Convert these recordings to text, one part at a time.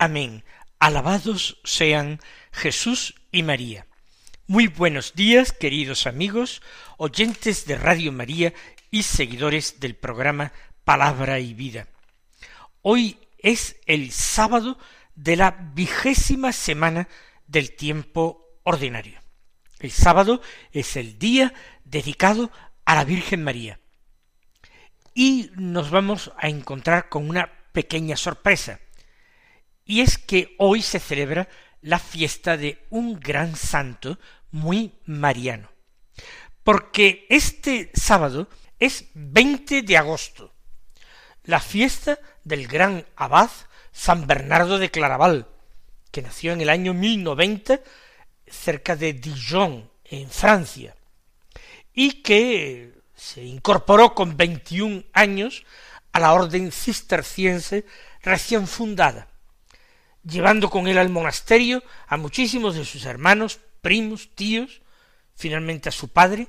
Amén. Alabados sean Jesús y María. Muy buenos días, queridos amigos, oyentes de Radio María y seguidores del programa Palabra y Vida. Hoy es el sábado de la vigésima semana del tiempo ordinario. El sábado es el día dedicado a la Virgen María. Y nos vamos a encontrar con una pequeña sorpresa y es que hoy se celebra la fiesta de un gran santo muy mariano. Porque este sábado es 20 de agosto, la fiesta del gran abad San Bernardo de Claraval, que nació en el año 1090 cerca de Dijon, en Francia, y que se incorporó con 21 años a la orden cisterciense recién fundada llevando con él al monasterio a muchísimos de sus hermanos, primos, tíos, finalmente a su padre.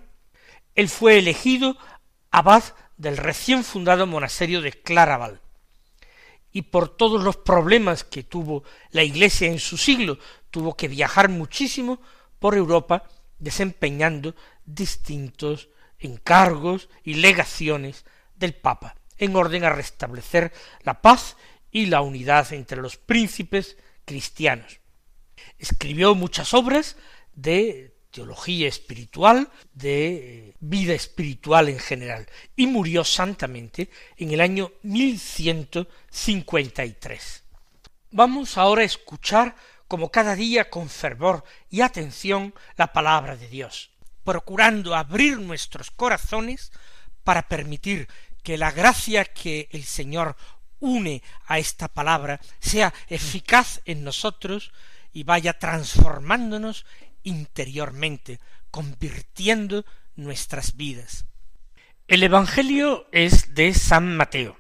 Él fue elegido abad del recién fundado monasterio de Claraval. Y por todos los problemas que tuvo la Iglesia en su siglo, tuvo que viajar muchísimo por Europa desempeñando distintos encargos y legaciones del Papa, en orden a restablecer la paz y la unidad entre los príncipes cristianos. Escribió muchas obras de teología espiritual, de vida espiritual en general, y murió santamente en el año 1153. Vamos ahora a escuchar como cada día con fervor y atención la palabra de Dios, procurando abrir nuestros corazones para permitir que la gracia que el Señor une a esta palabra sea eficaz en nosotros y vaya transformándonos interiormente, convirtiendo nuestras vidas. El Evangelio es de San Mateo,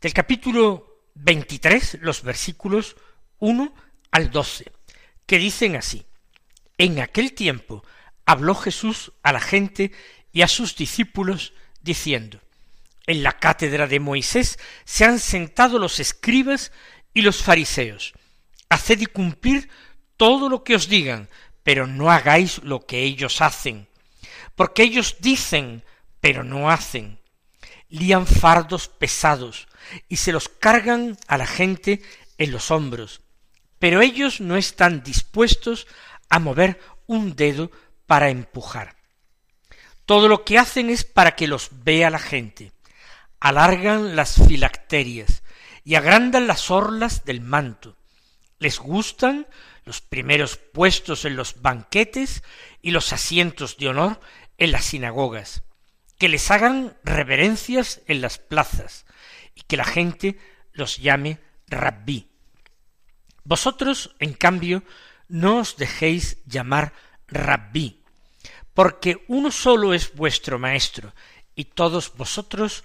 del capítulo 23, los versículos 1 al 12, que dicen así, En aquel tiempo habló Jesús a la gente y a sus discípulos, diciendo, en la cátedra de Moisés se han sentado los escribas y los fariseos. Haced y cumplir todo lo que os digan, pero no hagáis lo que ellos hacen, porque ellos dicen, pero no hacen. Lían fardos pesados y se los cargan a la gente en los hombros, pero ellos no están dispuestos a mover un dedo para empujar. Todo lo que hacen es para que los vea la gente alargan las filacterias y agrandan las orlas del manto. Les gustan los primeros puestos en los banquetes y los asientos de honor en las sinagogas, que les hagan reverencias en las plazas y que la gente los llame rabí. Vosotros, en cambio, no os dejéis llamar rabí, porque uno solo es vuestro maestro, y todos vosotros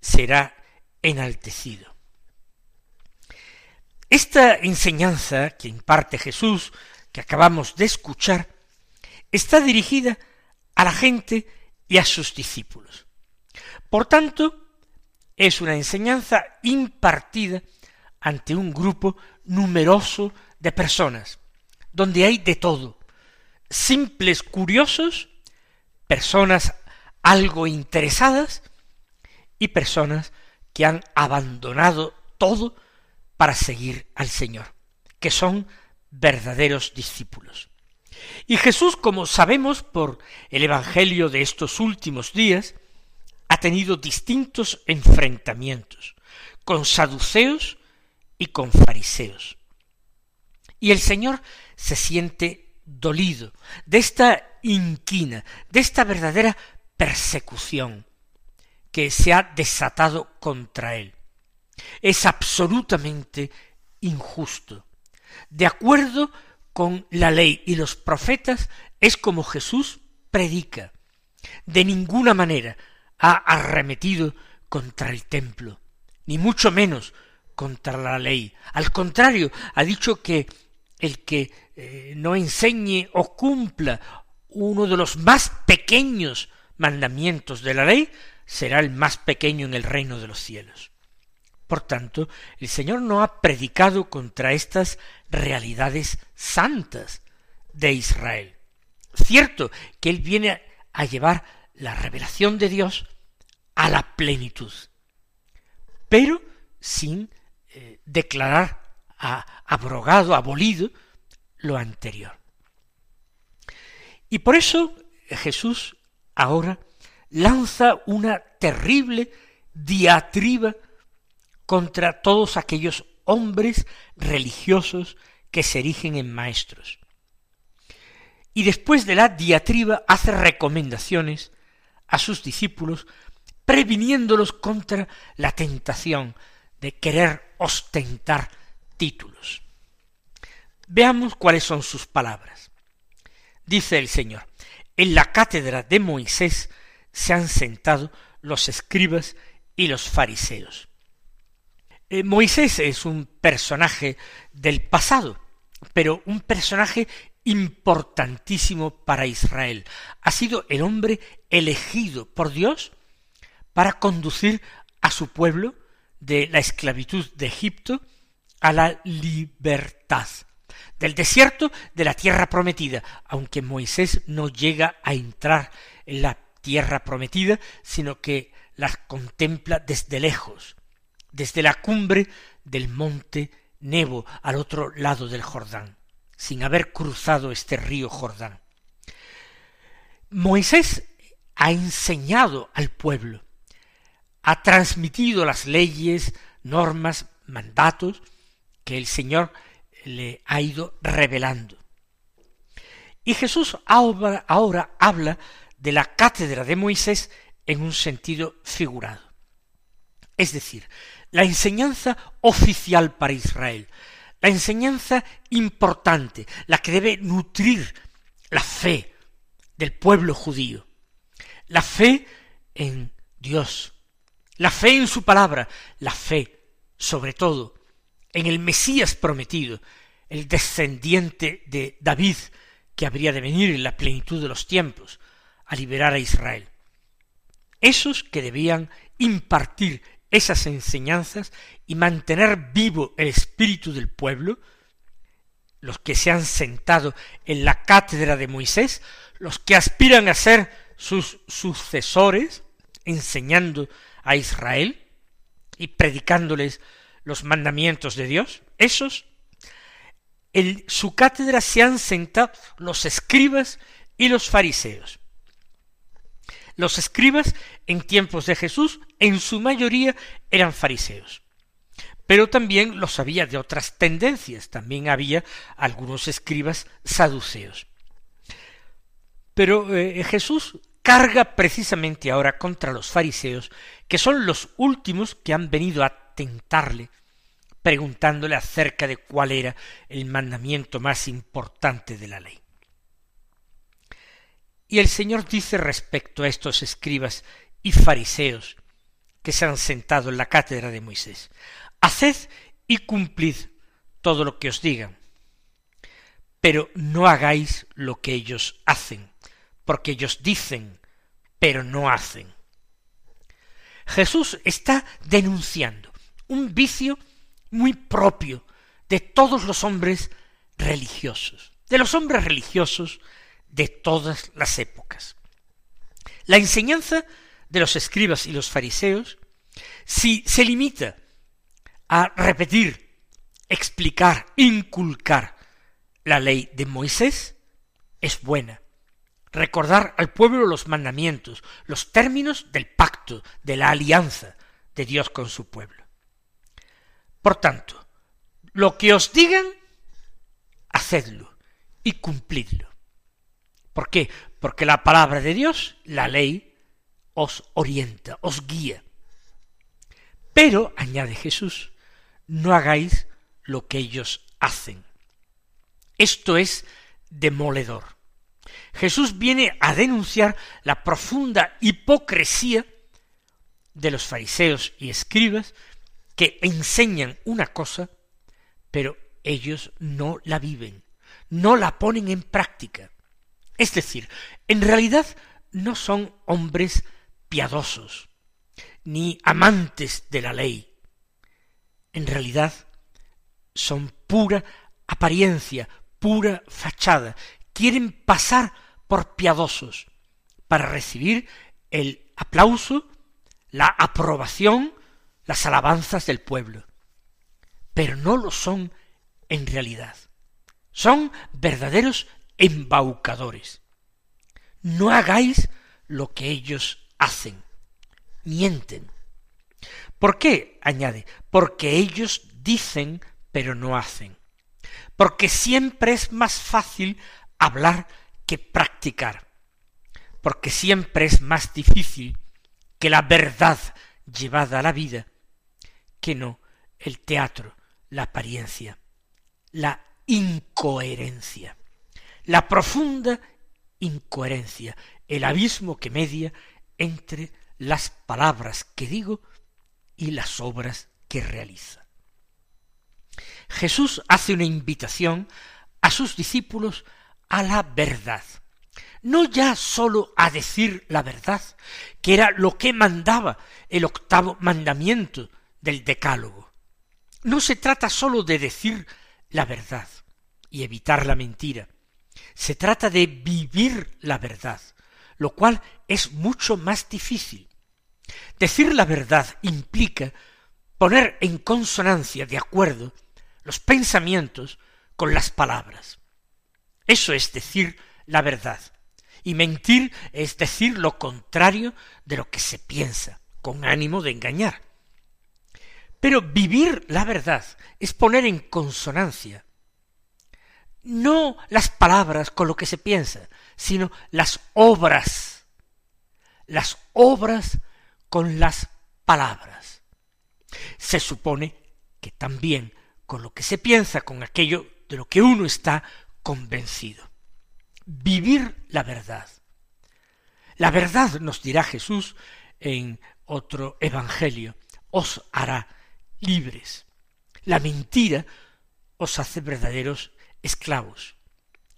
será enaltecido. Esta enseñanza que imparte Jesús, que acabamos de escuchar, está dirigida a la gente y a sus discípulos. Por tanto, es una enseñanza impartida ante un grupo numeroso de personas, donde hay de todo, simples curiosos, personas algo interesadas y personas que han abandonado todo para seguir al Señor, que son verdaderos discípulos. Y Jesús, como sabemos por el Evangelio de estos últimos días, ha tenido distintos enfrentamientos con saduceos y con fariseos. Y el Señor se siente dolido de esta inquina, de esta verdadera persecución que se ha desatado contra él. Es absolutamente injusto. De acuerdo con la ley y los profetas, es como Jesús predica. De ninguna manera ha arremetido contra el templo, ni mucho menos contra la ley. Al contrario, ha dicho que el que eh, no enseñe o cumpla uno de los más pequeños mandamientos de la ley será el más pequeño en el reino de los cielos. Por tanto, el Señor no ha predicado contra estas realidades santas de Israel. Cierto que Él viene a llevar la revelación de Dios a la plenitud, pero sin eh, declarar abrogado, abolido lo anterior. Y por eso Jesús ahora lanza una terrible diatriba contra todos aquellos hombres religiosos que se erigen en maestros. Y después de la diatriba hace recomendaciones a sus discípulos previniéndolos contra la tentación de querer ostentar títulos. Veamos cuáles son sus palabras. Dice el Señor, en la cátedra de Moisés se han sentado los escribas y los fariseos. Eh, Moisés es un personaje del pasado, pero un personaje importantísimo para Israel. Ha sido el hombre elegido por Dios para conducir a su pueblo de la esclavitud de Egipto a la libertad, del desierto de la tierra prometida, aunque Moisés no llega a entrar en la tierra prometida, sino que la contempla desde lejos, desde la cumbre del monte Nebo al otro lado del Jordán, sin haber cruzado este río Jordán. Moisés ha enseñado al pueblo ha transmitido las leyes, normas, mandatos que el Señor le ha ido revelando. Y Jesús ahora, ahora habla de la cátedra de Moisés en un sentido figurado. Es decir, la enseñanza oficial para Israel, la enseñanza importante, la que debe nutrir la fe del pueblo judío, la fe en Dios, la fe en su palabra, la fe, sobre todo, en el Mesías prometido, el descendiente de David, que habría de venir en la plenitud de los tiempos, a liberar a Israel. Esos que debían impartir esas enseñanzas y mantener vivo el espíritu del pueblo, los que se han sentado en la cátedra de Moisés, los que aspiran a ser sus sucesores, enseñando a Israel y predicándoles los mandamientos de Dios, esos, en su cátedra se han sentado los escribas y los fariseos. Los escribas en tiempos de Jesús en su mayoría eran fariseos. Pero también los había de otras tendencias, también había algunos escribas saduceos. Pero eh, Jesús carga precisamente ahora contra los fariseos, que son los últimos que han venido a tentarle, preguntándole acerca de cuál era el mandamiento más importante de la ley. Y el Señor dice respecto a estos escribas y fariseos que se han sentado en la cátedra de Moisés, Haced y cumplid todo lo que os digan, pero no hagáis lo que ellos hacen, porque ellos dicen, pero no hacen. Jesús está denunciando un vicio muy propio de todos los hombres religiosos, de los hombres religiosos de todas las épocas. La enseñanza de los escribas y los fariseos, si se limita a repetir explicar, inculcar la ley de Moisés es buena. Recordar al pueblo los mandamientos, los términos del pacto, de la alianza de Dios con su pueblo. Por tanto, lo que os digan, hacedlo y cumplidlo. ¿Por qué? Porque la palabra de Dios, la ley, os orienta, os guía. Pero, añade Jesús, no hagáis lo que ellos hacen. Esto es demoledor. Jesús viene a denunciar la profunda hipocresía de los fariseos y escribas que enseñan una cosa, pero ellos no la viven, no la ponen en práctica. Es decir, en realidad no son hombres piadosos, ni amantes de la ley. En realidad son pura apariencia, pura fachada, quieren pasar por piadosos para recibir el aplauso, la aprobación, las alabanzas del pueblo. Pero no lo son en realidad. Son verdaderos embaucadores. No hagáis lo que ellos hacen. Mienten. ¿Por qué? añade, porque ellos dicen pero no hacen. Porque siempre es más fácil hablar que practicar. Porque siempre es más difícil que la verdad llevada a la vida que no el teatro, la apariencia, la incoherencia, la profunda incoherencia, el abismo que media entre las palabras que digo y las obras que realiza. Jesús hace una invitación a sus discípulos a la verdad. No ya sólo a decir la verdad, que era lo que mandaba el octavo mandamiento del decálogo. No se trata sólo de decir la verdad y evitar la mentira. Se trata de vivir la verdad, lo cual es mucho más difícil. Decir la verdad implica poner en consonancia, de acuerdo, los pensamientos con las palabras. Eso es decir la verdad. Y mentir es decir lo contrario de lo que se piensa, con ánimo de engañar. Pero vivir la verdad es poner en consonancia no las palabras con lo que se piensa, sino las obras, las obras con las palabras. Se supone que también con lo que se piensa, con aquello de lo que uno está convencido. Vivir la verdad. La verdad, nos dirá Jesús en otro evangelio, os hará libres. La mentira os hace verdaderos esclavos.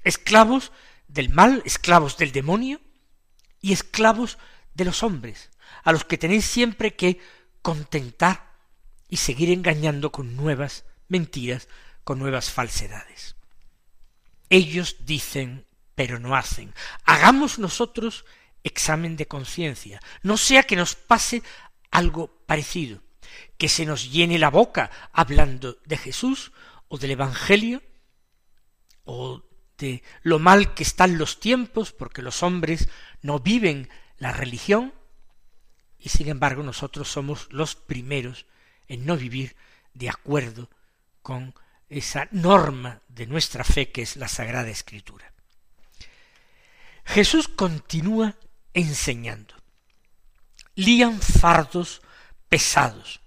Esclavos del mal, esclavos del demonio y esclavos de los hombres, a los que tenéis siempre que contentar y seguir engañando con nuevas mentiras, con nuevas falsedades. Ellos dicen, pero no hacen. Hagamos nosotros examen de conciencia, no sea que nos pase algo parecido, que se nos llene la boca hablando de Jesús o del Evangelio, o de lo mal que están los tiempos, porque los hombres no viven la religión, y sin embargo nosotros somos los primeros en no vivir de acuerdo con esa norma de nuestra fe que es la Sagrada Escritura. Jesús continúa enseñando. Lían fardos pesados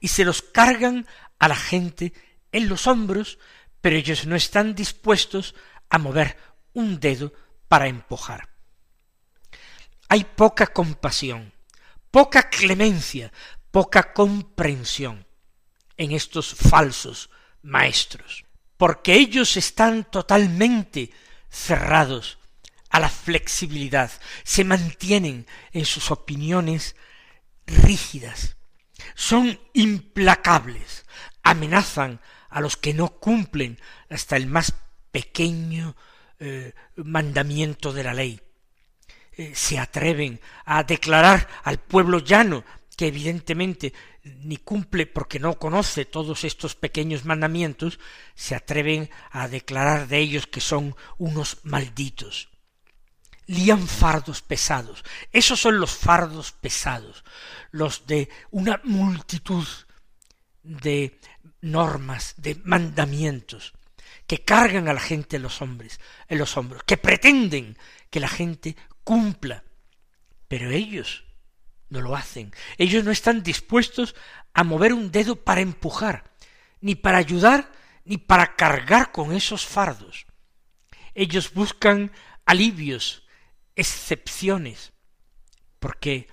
y se los cargan a la gente en los hombros pero ellos no están dispuestos a mover un dedo para empujar. Hay poca compasión, poca clemencia, poca comprensión en estos falsos maestros, porque ellos están totalmente cerrados a la flexibilidad, se mantienen en sus opiniones rígidas, son implacables, amenazan a los que no cumplen hasta el más pequeño eh, mandamiento de la ley. Eh, se atreven a declarar al pueblo llano que evidentemente ni cumple porque no conoce todos estos pequeños mandamientos, se atreven a declarar de ellos que son unos malditos. Lían fardos pesados. Esos son los fardos pesados, los de una multitud de normas, de mandamientos, que cargan a la gente en los hombres, en los hombros, que pretenden que la gente cumpla. Pero ellos no lo hacen. Ellos no están dispuestos a mover un dedo para empujar, ni para ayudar, ni para cargar con esos fardos. Ellos buscan alivios, excepciones, porque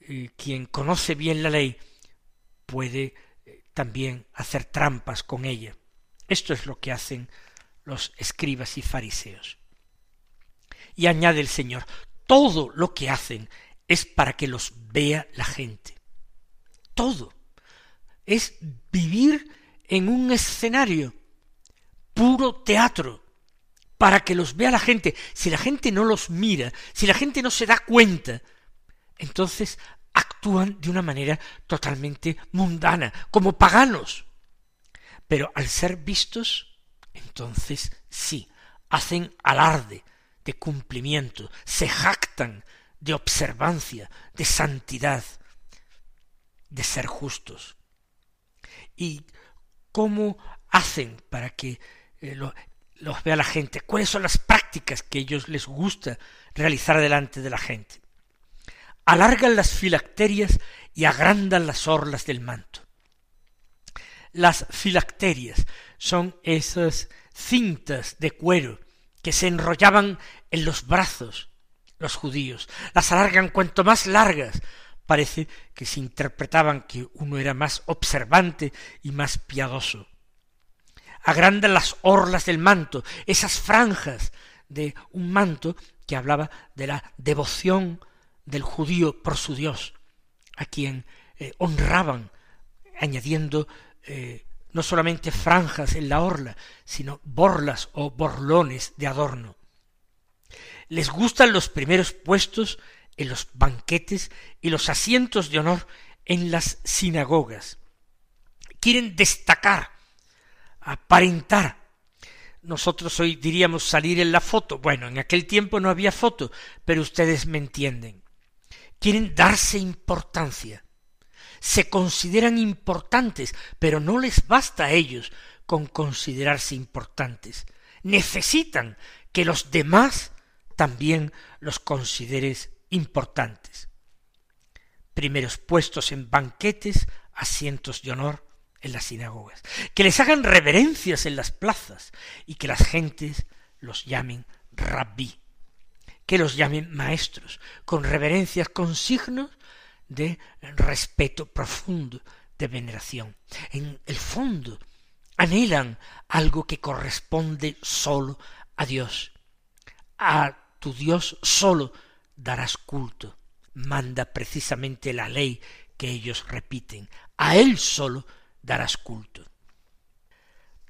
eh, quien conoce bien la ley puede también hacer trampas con ella. Esto es lo que hacen los escribas y fariseos. Y añade el Señor, todo lo que hacen es para que los vea la gente. Todo. Es vivir en un escenario, puro teatro, para que los vea la gente. Si la gente no los mira, si la gente no se da cuenta, entonces actúan de una manera totalmente mundana, como paganos. Pero al ser vistos, entonces sí, hacen alarde de cumplimiento, se jactan de observancia, de santidad, de ser justos. ¿Y cómo hacen para que eh, los vea la gente? ¿Cuáles son las prácticas que ellos les gusta realizar delante de la gente? Alargan las filacterias y agrandan las orlas del manto. Las filacterias son esas cintas de cuero que se enrollaban en los brazos los judíos. Las alargan cuanto más largas. Parece que se interpretaban que uno era más observante y más piadoso. Agrandan las orlas del manto, esas franjas de un manto que hablaba de la devoción del judío por su Dios, a quien eh, honraban, añadiendo eh, no solamente franjas en la orla, sino borlas o borlones de adorno les gustan los primeros puestos en los banquetes y los asientos de honor en las sinagogas. Quieren destacar, aparentar. Nosotros hoy diríamos salir en la foto. Bueno, en aquel tiempo no había foto, pero ustedes me entienden. Quieren darse importancia. Se consideran importantes, pero no les basta a ellos con considerarse importantes. Necesitan que los demás también los consideres importantes. Primeros puestos en banquetes, asientos de honor en las sinagogas, que les hagan reverencias en las plazas y que las gentes los llamen rabí, que los llamen maestros, con reverencias, con signos de respeto profundo, de veneración. En el fondo anhelan algo que corresponde sólo a Dios, a tu Dios solo darás culto. Manda precisamente la ley que ellos repiten. A Él solo darás culto.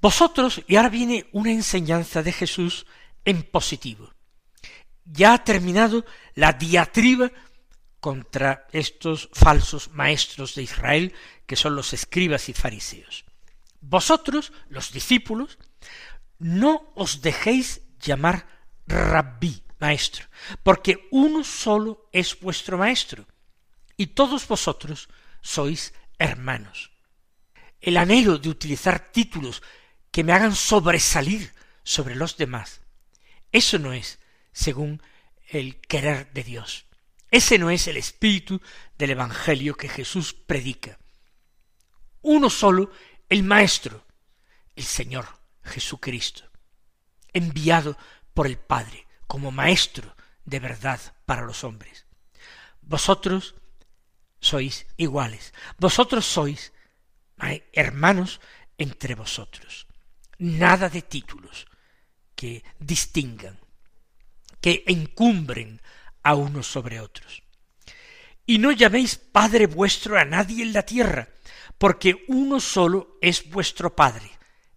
Vosotros, y ahora viene una enseñanza de Jesús en positivo. Ya ha terminado la diatriba contra estos falsos maestros de Israel, que son los escribas y fariseos. Vosotros, los discípulos, no os dejéis llamar rabí, maestro, porque uno solo es vuestro maestro, y todos vosotros sois hermanos. El anhelo de utilizar títulos que me hagan sobresalir sobre los demás, eso no es según el querer de Dios. Ese no es el espíritu del Evangelio que Jesús predica. Uno solo, el Maestro, el Señor Jesucristo, enviado por el Padre, como maestro de verdad para los hombres. Vosotros sois iguales, vosotros sois hermanos entre vosotros. Nada de títulos que distingan, que encumbren a unos sobre otros. Y no llaméis Padre vuestro a nadie en la tierra, porque uno solo es vuestro Padre,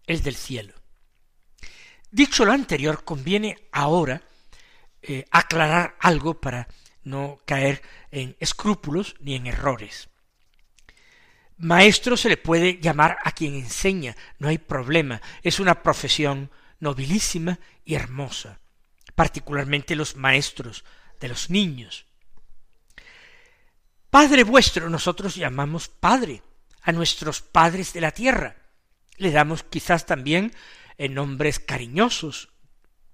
el del cielo. Dicho lo anterior, conviene ahora eh, aclarar algo para no caer en escrúpulos ni en errores. Maestro se le puede llamar a quien enseña, no hay problema, es una profesión nobilísima y hermosa, particularmente los maestros de los niños. Padre vuestro nosotros llamamos Padre a nuestros padres de la tierra. Le damos quizás también en nombres cariñosos,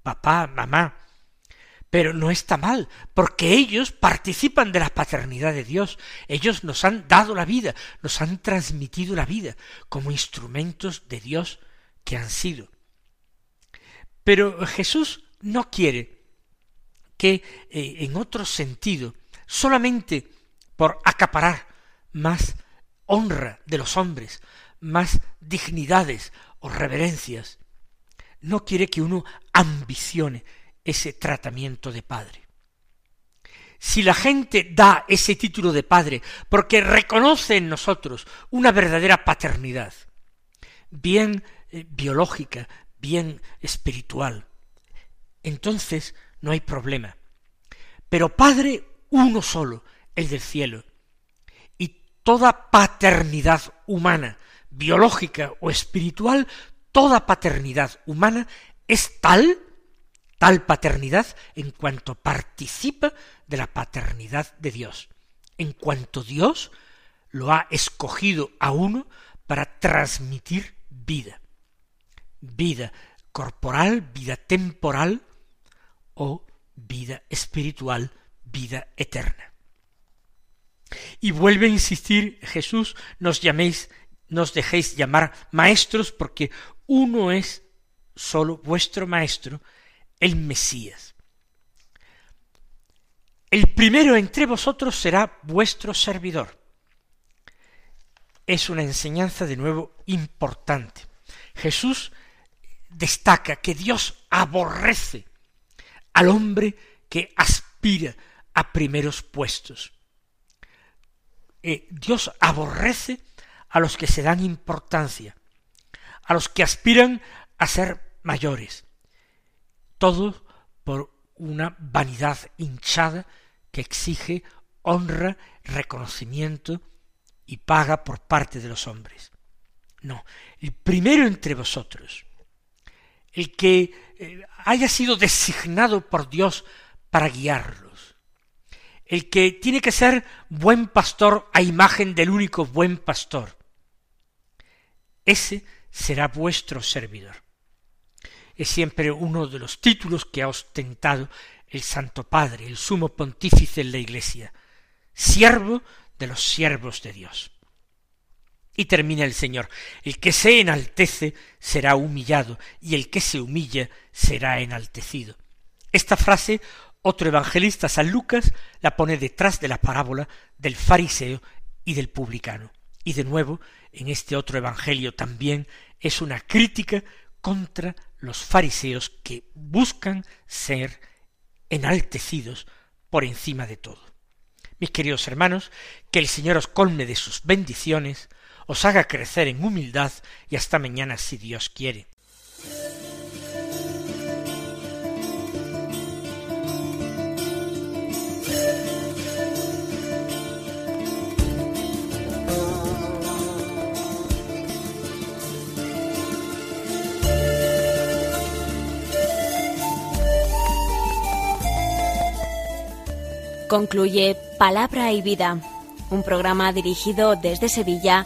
papá, mamá, pero no está mal, porque ellos participan de la paternidad de Dios, ellos nos han dado la vida, nos han transmitido la vida como instrumentos de Dios que han sido. Pero Jesús no quiere que eh, en otro sentido, solamente por acaparar más honra de los hombres, más dignidades o reverencias, no quiere que uno ambicione ese tratamiento de padre. Si la gente da ese título de padre porque reconoce en nosotros una verdadera paternidad, bien eh, biológica, bien espiritual, entonces no hay problema. Pero Padre uno solo, el del cielo, y toda paternidad humana, biológica o espiritual, toda paternidad humana es tal tal paternidad en cuanto participa de la paternidad de Dios, en cuanto Dios lo ha escogido a uno para transmitir vida, vida corporal, vida temporal o vida espiritual, vida eterna. Y vuelve a insistir Jesús, nos llaméis, nos dejéis llamar maestros, porque uno es solo vuestro maestro, el Mesías. El primero entre vosotros será vuestro servidor. Es una enseñanza de nuevo importante. Jesús destaca que Dios aborrece al hombre que aspira a primeros puestos. Eh, Dios aborrece a los que se dan importancia, a los que aspiran a ser mayores, todo por una vanidad hinchada que exige honra, reconocimiento y paga por parte de los hombres. No, el primero entre vosotros, el que eh, haya sido designado por Dios para guiarlos, el que tiene que ser buen pastor a imagen del único buen pastor, ese será vuestro servidor. Es siempre uno de los títulos que ha ostentado el Santo Padre, el sumo pontífice en la Iglesia, siervo de los siervos de Dios. Y termina el Señor, el que se enaltece será humillado, y el que se humilla será enaltecido. Esta frase otro evangelista, San Lucas, la pone detrás de la parábola del fariseo y del publicano. Y de nuevo, en este otro evangelio también es una crítica contra los fariseos que buscan ser enaltecidos por encima de todo. Mis queridos hermanos, que el Señor os colme de sus bendiciones, os haga crecer en humildad y hasta mañana si Dios quiere. Concluye Palabra y Vida, un programa dirigido desde Sevilla